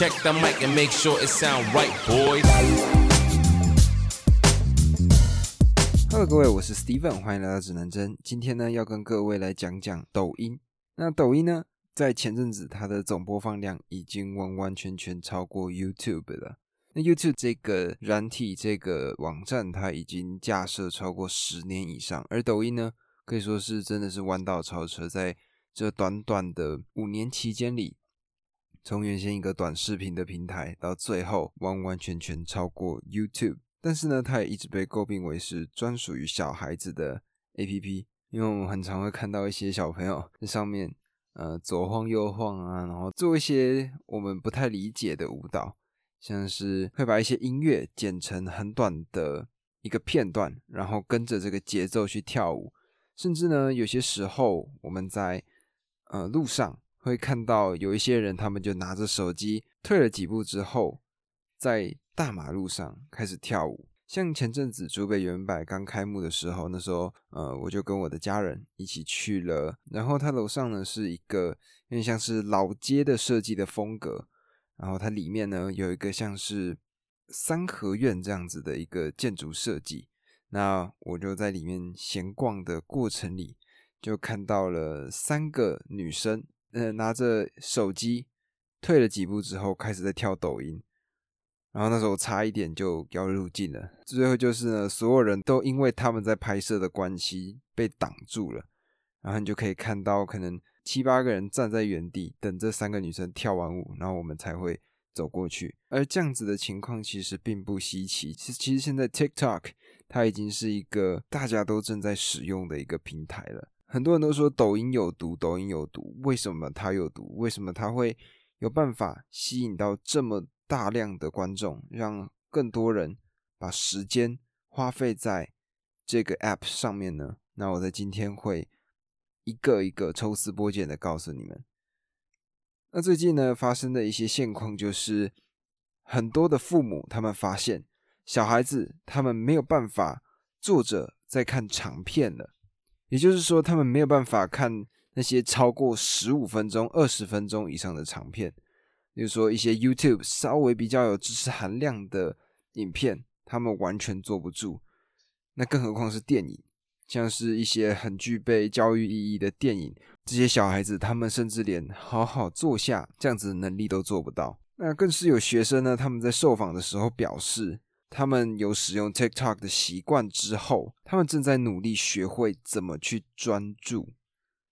Check the mic and make sure it sound right, boy Hello，各位，我是 Steven，欢迎来到指南针。今天呢，要跟各位来讲讲抖音。那抖音呢，在前阵子它的总播放量已经完完全全超过 YouTube 了。那 YouTube 这个软体、这个网站，它已经架设超过十年以上，而抖音呢，可以说是真的是弯道超车，在这短短的五年期间里，从原先一个短视频的平台，到最后完完全全超过 YouTube。但是呢，它也一直被诟病为是专属于小孩子的 APP，因为我们很常会看到一些小朋友在上面，呃，左晃右晃啊，然后做一些我们不太理解的舞蹈。像是会把一些音乐剪成很短的一个片段，然后跟着这个节奏去跳舞，甚至呢，有些时候我们在呃路上会看到有一些人，他们就拿着手机退了几步之后，在大马路上开始跳舞。像前阵子竹北原百刚开幕的时候，那时候呃我就跟我的家人一起去了，然后它楼上呢是一个有点像是老街的设计的风格。然后它里面呢有一个像是三合院这样子的一个建筑设计，那我就在里面闲逛的过程里，就看到了三个女生，呃，拿着手机退了几步之后，开始在跳抖音。然后那时候差一点就要入境了，最后就是呢，所有人都因为他们在拍摄的关系被挡住了，然后你就可以看到可能。七八个人站在原地等这三个女生跳完舞，然后我们才会走过去。而这样子的情况其实并不稀奇。其实，其实现在 TikTok 它已经是一个大家都正在使用的一个平台了。很多人都说抖音有毒，抖音有毒。为什么它有毒？为什么它会有办法吸引到这么大量的观众，让更多人把时间花费在这个 App 上面呢？那我在今天会。一个一个抽丝剥茧的告诉你们。那最近呢发生的一些现况，就是很多的父母他们发现小孩子他们没有办法坐着在看长片了，也就是说他们没有办法看那些超过十五分钟、二十分钟以上的长片，比如说一些 YouTube 稍微比较有知识含量的影片，他们完全坐不住。那更何况是电影。像是一些很具备教育意义的电影，这些小孩子他们甚至连好好坐下这样子的能力都做不到。那更是有学生呢，他们在受访的时候表示，他们有使用 TikTok 的习惯之后，他们正在努力学会怎么去专注。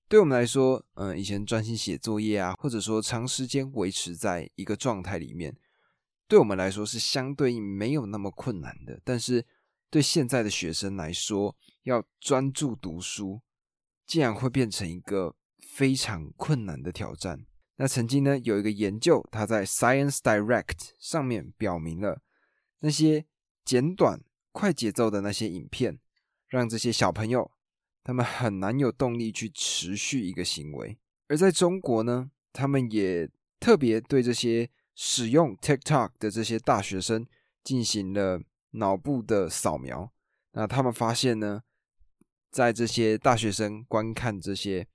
对我们来说，嗯，以前专心写作业啊，或者说长时间维持在一个状态里面，对我们来说是相对应没有那么困难的。但是对现在的学生来说，要专注读书，竟然会变成一个非常困难的挑战。那曾经呢，有一个研究，它在 Science Direct 上面表明了，那些简短、快节奏的那些影片，让这些小朋友他们很难有动力去持续一个行为。而在中国呢，他们也特别对这些使用 TikTok 的这些大学生进行了脑部的扫描。那他们发现呢？在这些大学生观看这些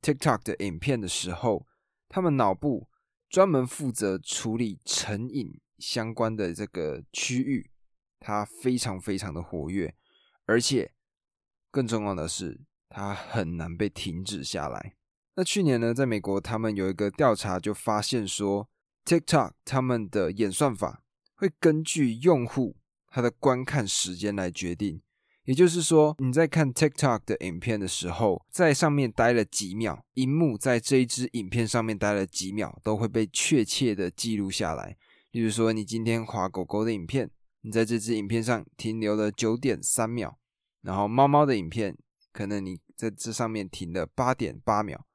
TikTok 的影片的时候，他们脑部专门负责处理成瘾相关的这个区域，它非常非常的活跃，而且更重要的是，它很难被停止下来。那去年呢，在美国，他们有一个调查就发现说，TikTok 他们的演算法会根据用户他的观看时间来决定。也就是说，你在看 TikTok 的影片的时候，在上面待了几秒，荧幕在这一支影片上面待了几秒，都会被确切的记录下来。例如说，你今天滑狗狗的影片，你在这支影片上停留了九点三秒，然后猫猫的影片，可能你在这上面停了八点八秒，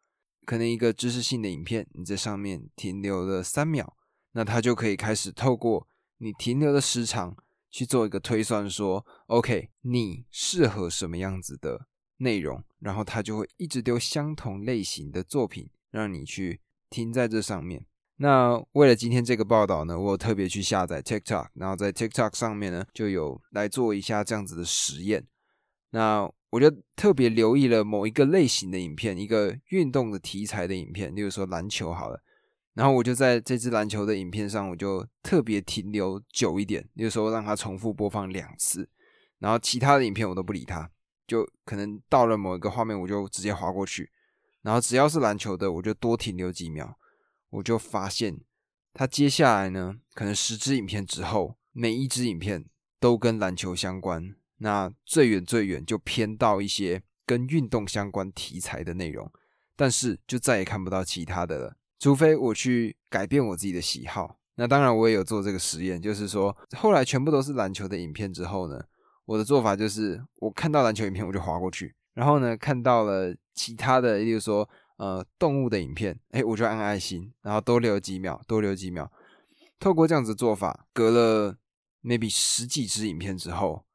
可能一个知识性的影片，你在上面停留了三秒，那它就可以开始透过你停留的时长。去做一个推算，说 OK，你适合什么样子的内容，然后它就会一直丢相同类型的作品让你去听在这上面。那为了今天这个报道呢，我特别去下载 TikTok，然后在 TikTok 上面呢就有来做一下这样子的实验。那我就特别留意了某一个类型的影片，一个运动的题材的影片，例如说篮球好了。然后我就在这支篮球的影片上，我就特别停留久一点，有时候让它重复播放两次，然后其他的影片我都不理它，就可能到了某一个画面，我就直接划过去，然后只要是篮球的，我就多停留几秒，我就发现他接下来呢，可能十支影片之后，每一支影片都跟篮球相关，那最远最远就偏到一些跟运动相关题材的内容，但是就再也看不到其他的了。除非我去改变我自己的喜好，那当然我也有做这个实验，就是说后来全部都是篮球的影片之后呢，我的做法就是我看到篮球影片我就划过去，然后呢看到了其他的，例如说呃动物的影片，哎我就按爱心，然后多留几秒，多留几秒。透过这样子做法，隔了 maybe 十几支影片之后，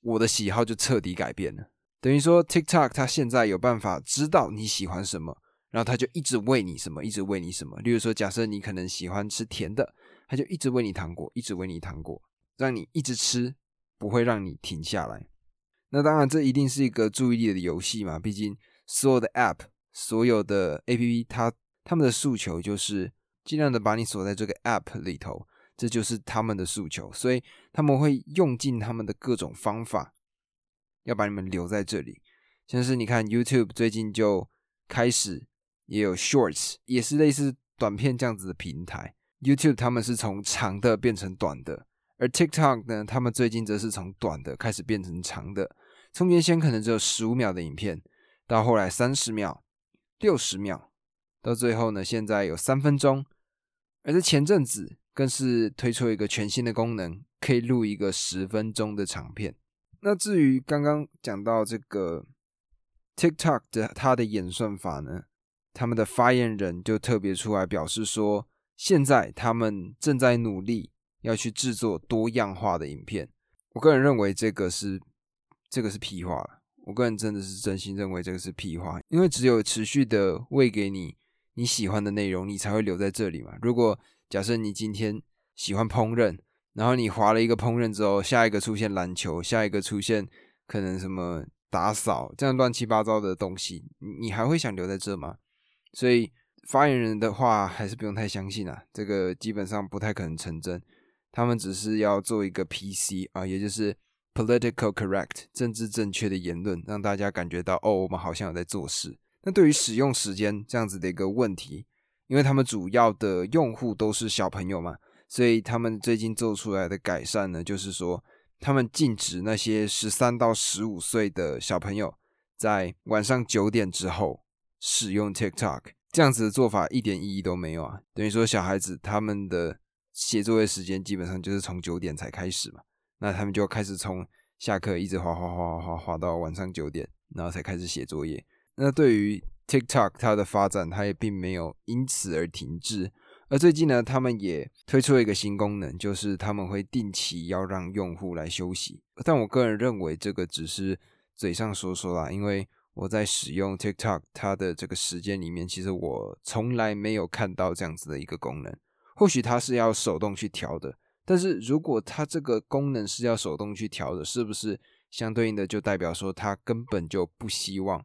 我的喜好就彻底改变了。等于说 TikTok 它现在有办法知道你喜欢什么。然后他就一直喂你什么，一直喂你什么。例如说，假设你可能喜欢吃甜的，他就一直喂你糖果，一直喂你糖果，让你一直吃，不会让你停下来。那当然，这一定是一个注意力的游戏嘛。毕竟所有的 App，所有的 APP，它他们的诉求就是尽量的把你锁在这个 App 里头，这就是他们的诉求。所以他们会用尽他们的各种方法，要把你们留在这里。像是你看 YouTube 最近就开始。也有 Shorts，也是类似短片这样子的平台。YouTube 他们是从长的变成短的，而 TikTok 呢，他们最近则是从短的开始变成长的。从原先可能只有十五秒的影片，到后来三十秒、六十秒，到最后呢，现在有三分钟。而在前阵子，更是推出一个全新的功能，可以录一个十分钟的长片。那至于刚刚讲到这个 TikTok 的它的演算法呢？他们的发言人就特别出来表示说，现在他们正在努力要去制作多样化的影片。我个人认为这个是这个是屁话了我个人真的是真心认为这个是屁话，因为只有持续的喂给你你喜欢的内容，你才会留在这里嘛。如果假设你今天喜欢烹饪，然后你划了一个烹饪之后，下一个出现篮球，下一个出现可能什么打扫这样乱七八糟的东西，你还会想留在这吗？所以发言人的话还是不用太相信啊，这个基本上不太可能成真。他们只是要做一个 PC 啊，也就是 political correct 政治正确的言论，让大家感觉到哦，我们好像有在做事。那对于使用时间这样子的一个问题，因为他们主要的用户都是小朋友嘛，所以他们最近做出来的改善呢，就是说他们禁止那些十三到十五岁的小朋友在晚上九点之后。使用 TikTok 这样子的做法一点意义都没有啊！等于说小孩子他们的写作业时间基本上就是从九点才开始嘛，那他们就开始从下课一直滑滑滑滑滑到晚上九点，然后才开始写作业。那对于 TikTok 它的发展，它也并没有因此而停滞。而最近呢，他们也推出了一个新功能，就是他们会定期要让用户来休息。但我个人认为这个只是嘴上说说啦，因为。我在使用 TikTok，它的这个时间里面，其实我从来没有看到这样子的一个功能。或许它是要手动去调的，但是如果它这个功能是要手动去调的，是不是相对应的就代表说它根本就不希望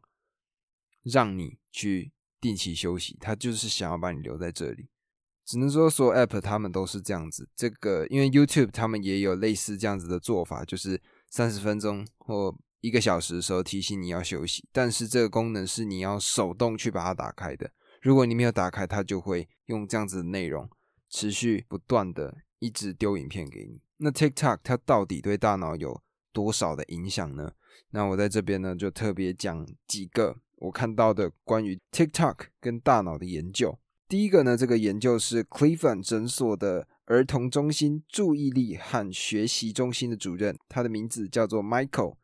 让你去定期休息？它就是想要把你留在这里。只能说，所有 App 他们都是这样子。这个因为 YouTube 他们也有类似这样子的做法，就是三十分钟或。一个小时的时候提醒你要休息，但是这个功能是你要手动去把它打开的。如果你没有打开，它就会用这样子的内容持续不断的一直丢影片给你。那 TikTok 它到底对大脑有多少的影响呢？那我在这边呢就特别讲几个我看到的关于 TikTok 跟大脑的研究。第一个呢，这个研究是 Cleveland 诊所的儿童中心注意力和学习中心的主任，他的名字叫做 Michael。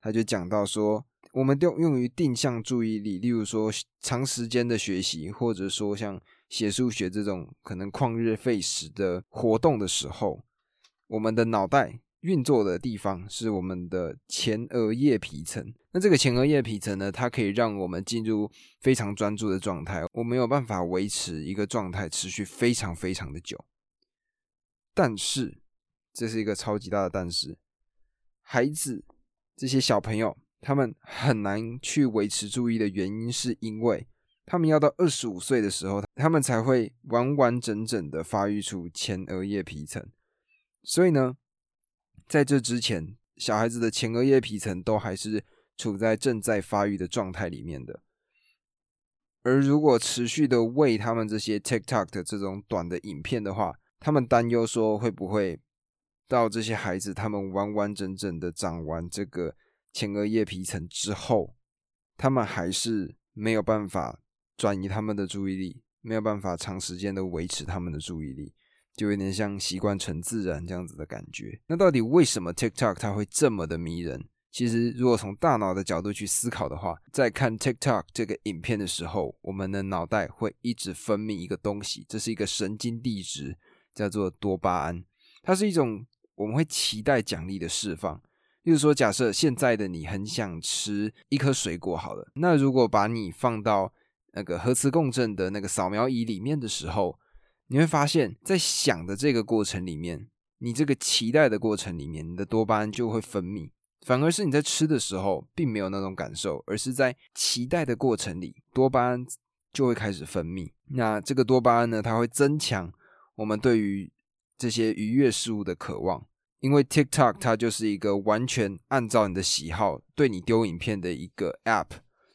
他就讲到说，我们用用于定向注意力，例如说长时间的学习，或者说像写数学这种可能旷日费时的活动的时候，我们的脑袋运作的地方是我们的前额叶皮层。那这个前额叶皮层呢，它可以让我们进入非常专注的状态，我没有办法维持一个状态持续非常非常的久。但是，这是一个超级大的但是，孩子。这些小朋友他们很难去维持注意的原因，是因为他们要到二十五岁的时候，他们才会完完整整的发育出前额叶皮层。所以呢，在这之前，小孩子的前额叶皮层都还是处在正在发育的状态里面的。而如果持续的喂他们这些 TikTok 的这种短的影片的话，他们担忧说会不会到这些孩子他们完完整整的长完这个前额叶皮层之后，他们还是没有办法。转移他们的注意力，没有办法长时间的维持他们的注意力，就有点像习惯成自然这样子的感觉。那到底为什么 TikTok 它会这么的迷人？其实，如果从大脑的角度去思考的话，在看 TikTok 这个影片的时候，我们的脑袋会一直分泌一个东西，这是一个神经递质，叫做多巴胺。它是一种我们会期待奖励的释放。例如说，假设现在的你很想吃一颗水果，好了，那如果把你放到那个核磁共振的那个扫描仪里面的时候，你会发现在想的这个过程里面，你这个期待的过程里面，你的多巴胺就会分泌；反而是你在吃的时候，并没有那种感受，而是在期待的过程里，多巴胺就会开始分泌。那这个多巴胺呢，它会增强我们对于这些愉悦事物的渴望，因为 TikTok 它就是一个完全按照你的喜好对你丢影片的一个 App。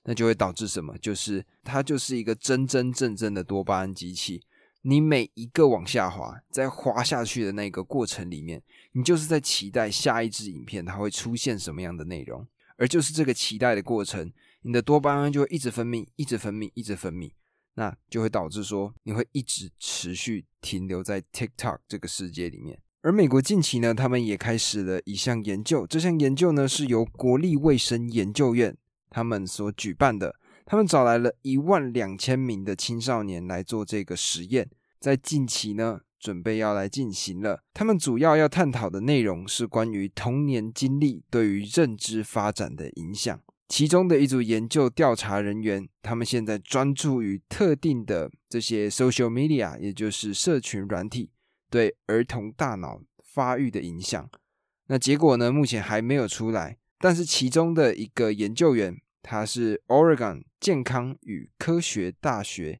那就会导致什么？就是它就是一个真真正正的多巴胺机器。你每一个往下滑，在滑下去的那个过程里面，你就是在期待下一支影片它会出现什么样的内容。而就是这个期待的过程，你的多巴胺就会一直分泌，一直分泌，一直分泌。那就会导致说，你会一直持续停留在 TikTok 这个世界里面。而美国近期呢，他们也开始了一项研究。这项研究呢，是由国立卫生研究院。他们所举办的，他们找来了一万两千名的青少年来做这个实验，在近期呢，准备要来进行了。他们主要要探讨的内容是关于童年经历对于认知发展的影响。其中的一组研究调查人员，他们现在专注于特定的这些 social media，也就是社群软体对儿童大脑发育的影响。那结果呢，目前还没有出来，但是其中的一个研究员。他是 Oregon 健康与科学大学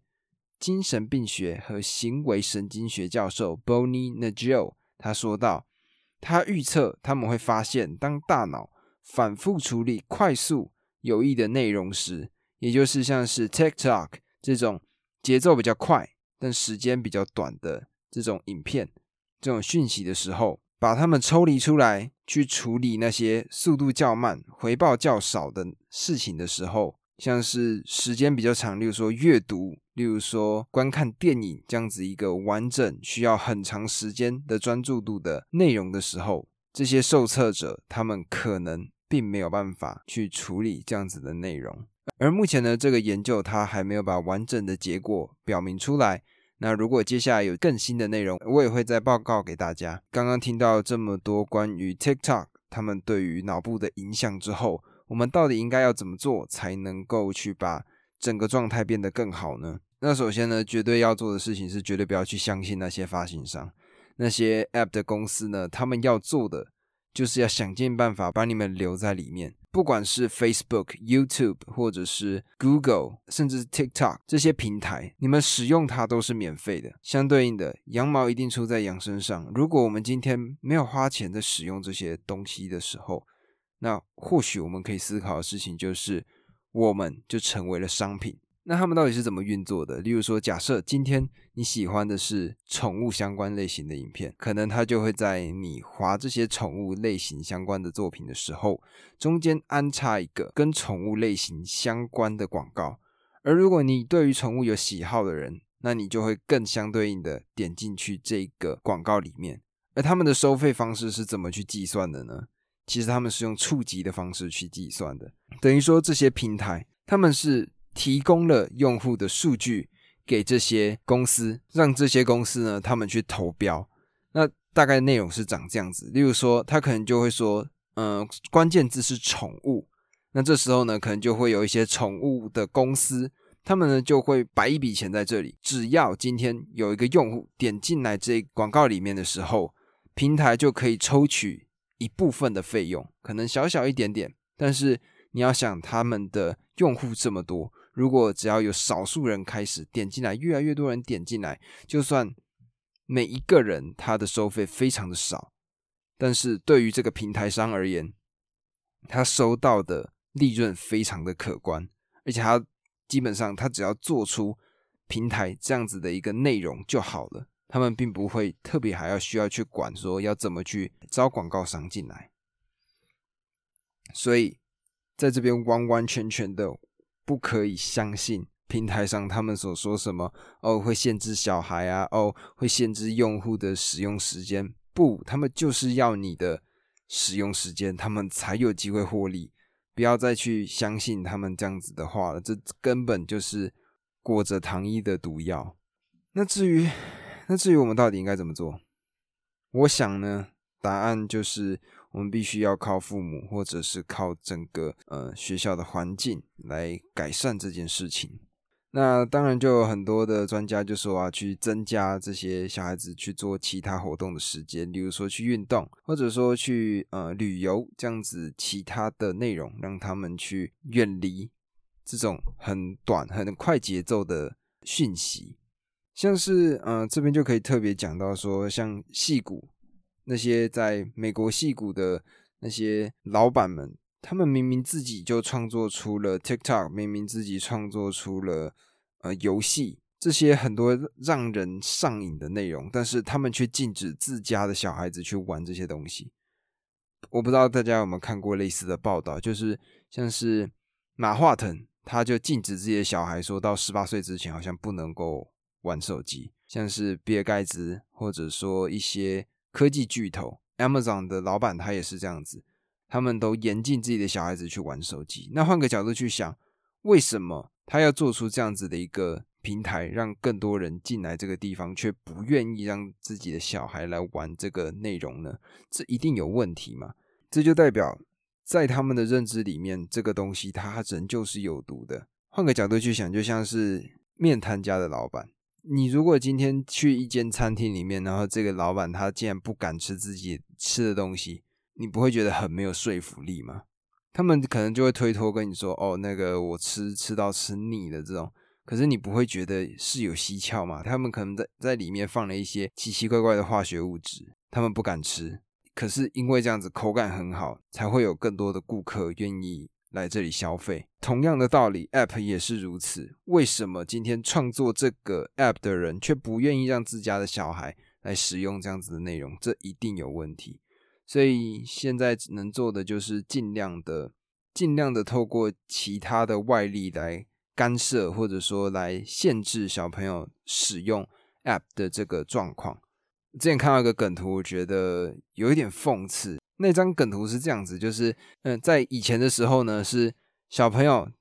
精神病学和行为神经学教授 Bonnie Nagel。他说道：“他预测他们会发现，当大脑反复处理快速有益的内容时，也就是像是 TikTok 这种节奏比较快但时间比较短的这种影片、这种讯息的时候。”把他们抽离出来，去处理那些速度较慢、回报较少的事情的时候，像是时间比较长，例如说阅读，例如说观看电影这样子一个完整、需要很长时间的专注度的内容的时候，这些受测者他们可能并没有办法去处理这样子的内容。而目前呢，这个研究它还没有把完整的结果表明出来。那如果接下来有更新的内容，我也会再报告给大家。刚刚听到这么多关于 TikTok 他们对于脑部的影响之后，我们到底应该要怎么做才能够去把整个状态变得更好呢？那首先呢，绝对要做的事情是绝对不要去相信那些发行商、那些 App 的公司呢，他们要做的就是要想尽办法把你们留在里面。不管是 Facebook、YouTube，或者是 Google，甚至 TikTok 这些平台，你们使用它都是免费的。相对应的，羊毛一定出在羊身上。如果我们今天没有花钱在使用这些东西的时候，那或许我们可以思考的事情就是，我们就成为了商品。那他们到底是怎么运作的？例如说，假设今天你喜欢的是宠物相关类型的影片，可能它就会在你划这些宠物类型相关的作品的时候，中间安插一个跟宠物类型相关的广告。而如果你对于宠物有喜好的人，那你就会更相对应的点进去这个广告里面。而他们的收费方式是怎么去计算的呢？其实他们是用触及的方式去计算的，等于说这些平台他们是。提供了用户的数据给这些公司，让这些公司呢，他们去投标。那大概内容是长这样子，例如说，他可能就会说，嗯，关键字是宠物。那这时候呢，可能就会有一些宠物的公司，他们呢就会摆一笔钱在这里。只要今天有一个用户点进来这广告里面的时候，平台就可以抽取一部分的费用，可能小小一点点，但是你要想他们的用户这么多。如果只要有少数人开始点进来，越来越多人点进来，就算每一个人他的收费非常的少，但是对于这个平台商而言，他收到的利润非常的可观，而且他基本上他只要做出平台这样子的一个内容就好了，他们并不会特别还要需要去管说要怎么去招广告商进来，所以在这边完完全全的。不可以相信平台上他们所说什么哦，会限制小孩啊，哦，会限制用户的使用时间。不，他们就是要你的使用时间，他们才有机会获利。不要再去相信他们这样子的话了，这根本就是裹着糖衣的毒药。那至于，那至于我们到底应该怎么做？我想呢，答案就是。我们必须要靠父母，或者是靠整个呃学校的环境来改善这件事情。那当然就有很多的专家就说啊，去增加这些小孩子去做其他活动的时间，比如说去运动，或者说去呃旅游这样子其他的内容，让他们去远离这种很短很快节奏的讯息。像是呃这边就可以特别讲到说，像戏骨。那些在美国戏骨的那些老板们，他们明明自己就创作出了 TikTok，明明自己创作出了呃游戏，这些很多让人上瘾的内容，但是他们却禁止自家的小孩子去玩这些东西。我不知道大家有没有看过类似的报道，就是像是马化腾，他就禁止自己的小孩说到十八岁之前好像不能够玩手机，像是比尔盖茨，或者说一些。科技巨头 Amazon 的老板他也是这样子，他们都严禁自己的小孩子去玩手机。那换个角度去想，为什么他要做出这样子的一个平台，让更多人进来这个地方，却不愿意让自己的小孩来玩这个内容呢？这一定有问题嘛？这就代表在他们的认知里面，这个东西它仍旧是有毒的。换个角度去想，就像是面摊家的老板。你如果今天去一间餐厅里面，然后这个老板他竟然不敢吃自己吃的东西，你不会觉得很没有说服力吗？他们可能就会推脱跟你说：“哦，那个我吃吃到吃腻的这种。”可是你不会觉得是有蹊跷吗？他们可能在在里面放了一些奇奇怪怪的化学物质，他们不敢吃。可是因为这样子口感很好，才会有更多的顾客愿意。来这里消费，同样的道理，App 也是如此。为什么今天创作这个 App 的人却不愿意让自家的小孩来使用这样子的内容？这一定有问题。所以现在能做的就是尽量的、尽量的透过其他的外力来干涉，或者说来限制小朋友使用 App 的这个状况。之前看到一个梗图，我觉得有一点讽刺。那张梗图是这样子，就是嗯，在以前的时候呢，是小朋友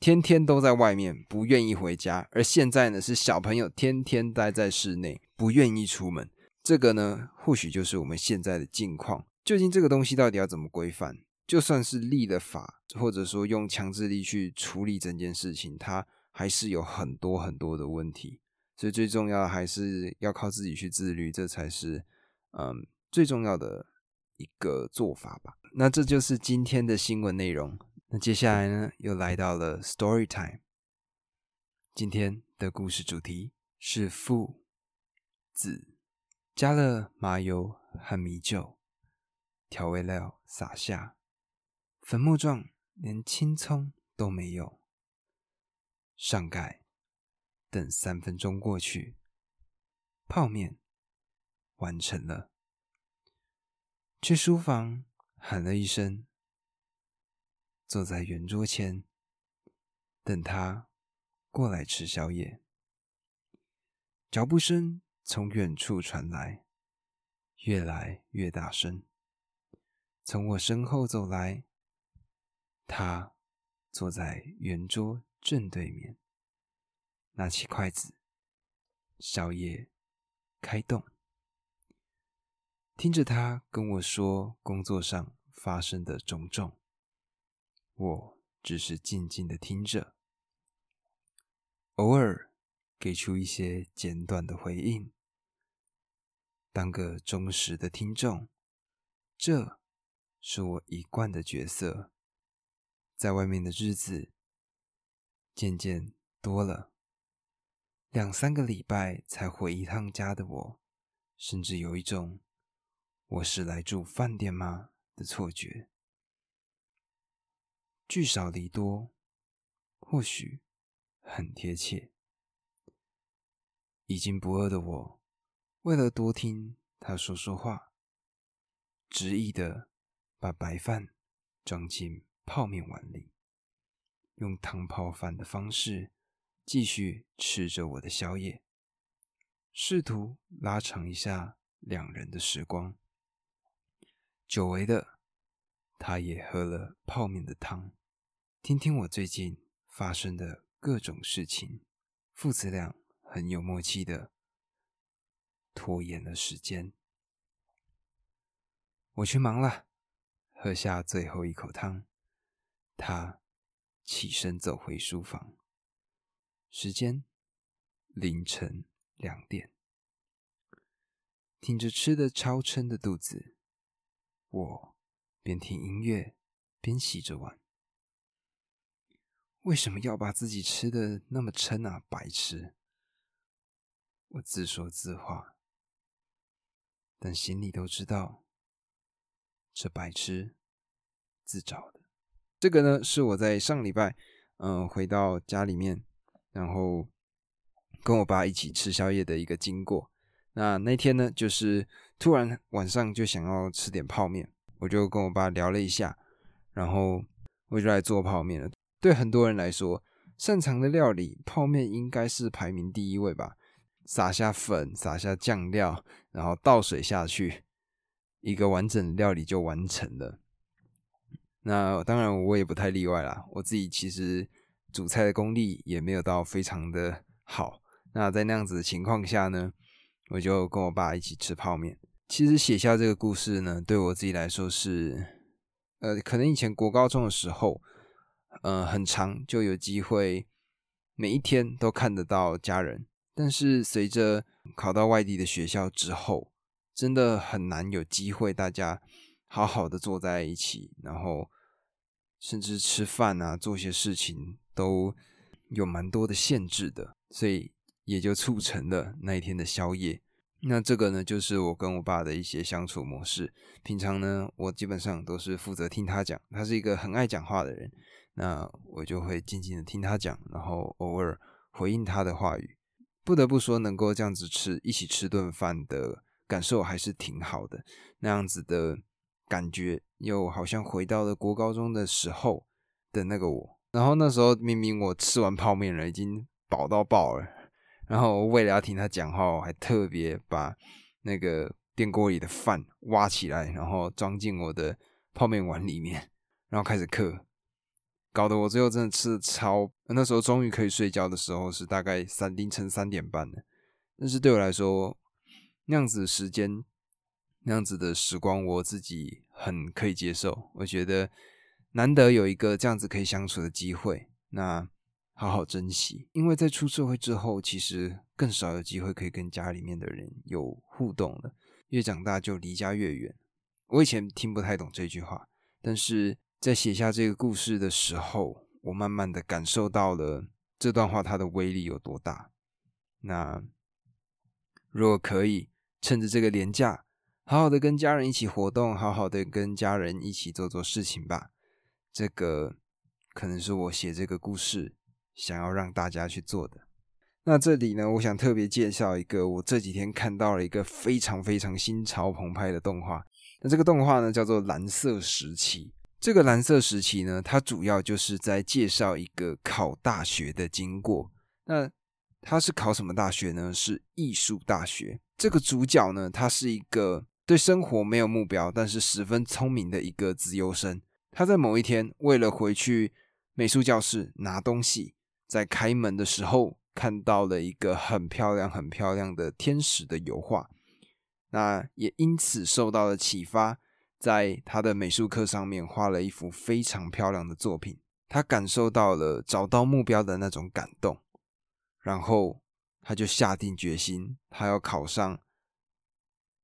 天天都在外面，不愿意回家；而现在呢，是小朋友天天待在室内，不愿意出门。这个呢，或许就是我们现在的境况。究竟这个东西到底要怎么规范？就算是立了法，或者说用强制力去处理整件事情，它还是有很多很多的问题。所以最重要的还是要靠自己去自律，这才是嗯最重要的。一个做法吧。那这就是今天的新闻内容。那接下来呢，又来到了 story time。今天的故事主题是父子。加了麻油和米酒，调味料撒下，粉末状，连青葱都没有。上盖，等三分钟过去，泡面完成了。去书房喊了一声，坐在圆桌前，等他过来吃宵夜。脚步声从远处传来，越来越大声。从我身后走来，他坐在圆桌正对面，拿起筷子，宵夜开动。听着他跟我说工作上发生的种种，我只是静静的听着，偶尔给出一些简短的回应，当个忠实的听众，这是我一贯的角色。在外面的日子，渐渐多了。两三个礼拜才回一趟家的我，甚至有一种我是来住饭店吗的错觉。聚少离多，或许很贴切。已经不饿的我，为了多听他说说话，执意的把白饭装进泡面碗里，用汤泡饭的方式继续吃着我的宵夜，试图拉长一下两人的时光。久违的，他也喝了泡面的汤，听听我最近发生的各种事情，父子俩。很有默契的拖延了时间，我去忙了，喝下最后一口汤，他起身走回书房。时间凌晨两点，挺着吃的超撑的肚子，我边听音乐边洗着碗。为什么要把自己吃的那么撑啊？白痴！我自说自话，但心里都知道，这白痴自找的。这个呢，是我在上礼拜，嗯，回到家里面，然后跟我爸一起吃宵夜的一个经过。那那天呢，就是突然晚上就想要吃点泡面，我就跟我爸聊了一下，然后我就来做泡面了。对很多人来说，擅长的料理，泡面应该是排名第一位吧。撒下粉，撒下酱料，然后倒水下去，一个完整的料理就完成了。那当然，我也不太例外啦。我自己其实煮菜的功力也没有到非常的好。那在那样子的情况下呢，我就跟我爸一起吃泡面。其实写下这个故事呢，对我自己来说是，呃，可能以前国高中的时候，呃，很长就有机会，每一天都看得到家人。但是随着考到外地的学校之后，真的很难有机会大家好好的坐在一起，然后甚至吃饭啊，做些事情都有蛮多的限制的，所以也就促成了那一天的宵夜。那这个呢，就是我跟我爸的一些相处模式。平常呢，我基本上都是负责听他讲，他是一个很爱讲话的人，那我就会静静的听他讲，然后偶尔回应他的话语。不得不说，能够这样子吃一起吃顿饭的感受还是挺好的。那样子的感觉，又好像回到了国高中的时候的那个我。然后那时候明明我吃完泡面了，已经饱到爆了。然后为了要听他讲话，我还特别把那个电锅里的饭挖起来，然后装进我的泡面碗里面，然后开始嗑。搞得我最后真的吃的超，那时候终于可以睡觉的时候是大概三凌晨三点半了。但是对我来说，那样子的时间，那样子的时光，我自己很可以接受。我觉得难得有一个这样子可以相处的机会，那好好珍惜。因为在出社会之后，其实更少有机会可以跟家里面的人有互动了。越长大就离家越远。我以前听不太懂这句话，但是。在写下这个故事的时候，我慢慢的感受到了这段话它的威力有多大。那如果可以趁着这个年假，好好的跟家人一起活动，好好的跟家人一起做做事情吧。这个可能是我写这个故事想要让大家去做的。那这里呢，我想特别介绍一个我这几天看到了一个非常非常心潮澎湃的动画。那这个动画呢，叫做《蓝色时期》。这个蓝色时期呢，它主要就是在介绍一个考大学的经过。那他是考什么大学呢？是艺术大学。这个主角呢，他是一个对生活没有目标，但是十分聪明的一个自由生。他在某一天为了回去美术教室拿东西，在开门的时候看到了一个很漂亮、很漂亮的天使的油画，那也因此受到了启发。在他的美术课上面画了一幅非常漂亮的作品，他感受到了找到目标的那种感动，然后他就下定决心，他要考上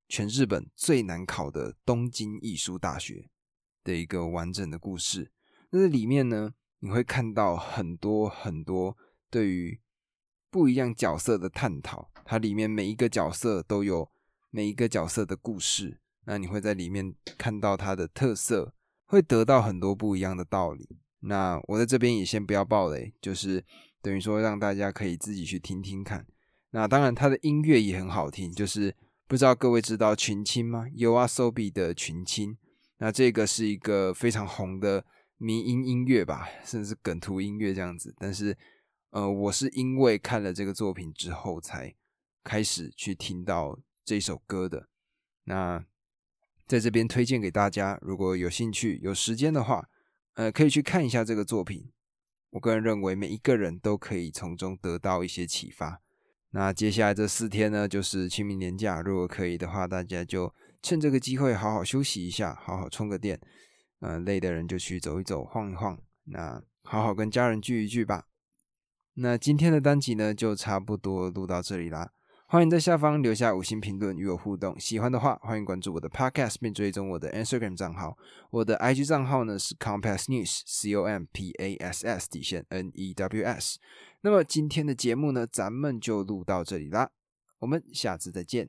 全日本最难考的东京艺术大学的一个完整的故事。那里面呢，你会看到很多很多对于不一样角色的探讨，它里面每一个角色都有每一个角色的故事，那你会在里面看到它的特色，会得到很多不一样的道理。那我在这边也先不要爆雷，就是等于说让大家可以自己去听听看。那当然，它的音乐也很好听，就是不知道各位知道群青吗？You are so b 的群青，那这个是一个非常红的迷音音乐吧，甚至梗图音乐这样子。但是，呃，我是因为看了这个作品之后，才开始去听到这首歌的。那在这边推荐给大家，如果有兴趣、有时间的话。呃，可以去看一下这个作品。我个人认为，每一个人都可以从中得到一些启发。那接下来这四天呢，就是清明年假。如果可以的话，大家就趁这个机会好好休息一下，好好充个电。嗯，累的人就去走一走、晃一晃。那好好跟家人聚一聚吧。那今天的单集呢，就差不多录到这里啦。欢迎在下方留下五星评论与我互动，喜欢的话欢迎关注我的 Podcast 并追踪我的 Instagram 账号。我的 IG 账号呢是 Compass News C O M P A S S 底线 N E W S。那么今天的节目呢，咱们就录到这里啦，我们下次再见。